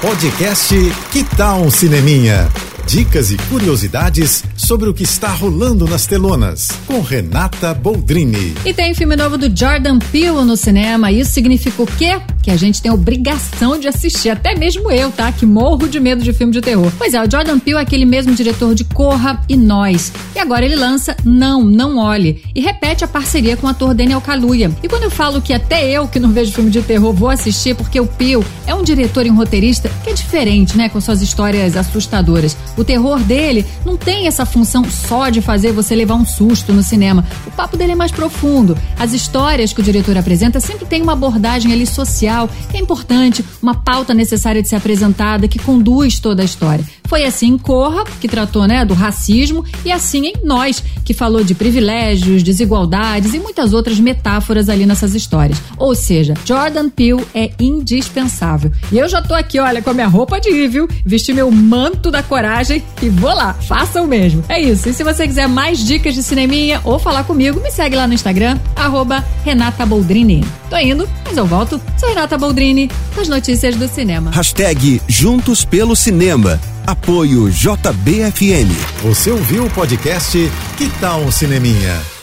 Podcast Que Tal um Cineminha? Dicas e curiosidades sobre o que está rolando nas telonas, com Renata Boldrini. E tem filme novo do Jordan Peele no cinema. Isso significa o quê? Que a gente tem obrigação de assistir, até mesmo eu, tá? Que morro de medo de filme de terror. Pois é, o Jordan Peele é aquele mesmo diretor de Corra e Nós. E agora ele lança Não, Não Olhe e repete a parceria com o ator Daniel Kaluuya. E quando eu falo que até eu, que não vejo filme de terror, vou assistir, porque o Peele é um diretor e um roteirista que é diferente, né? Com suas histórias assustadoras. O terror dele não tem essa função só de fazer você levar um susto no cinema. O papo dele é mais profundo. As histórias que o diretor apresenta sempre tem uma abordagem ali social, que é importante, uma pauta necessária de ser apresentada, que conduz toda a história. Foi assim em Corra, que tratou né, do racismo, e assim em Nós, que falou de privilégios, desigualdades e muitas outras metáforas ali nessas histórias. Ou seja, Jordan Peele é indispensável. E eu já tô aqui, olha, com a minha roupa de ir, viu? Vesti meu manto da coragem e vou lá, faça o mesmo. É isso. E se você quiser mais dicas de cineminha ou falar comigo, me segue lá no Instagram, arroba Renata Boldrini. Tô indo, mas eu volto. Sou Renata Boldrini, com as notícias do cinema. Hashtag Juntos pelo Cinema. Apoio JBFM. Você ouviu o podcast Que Tal um Cineminha?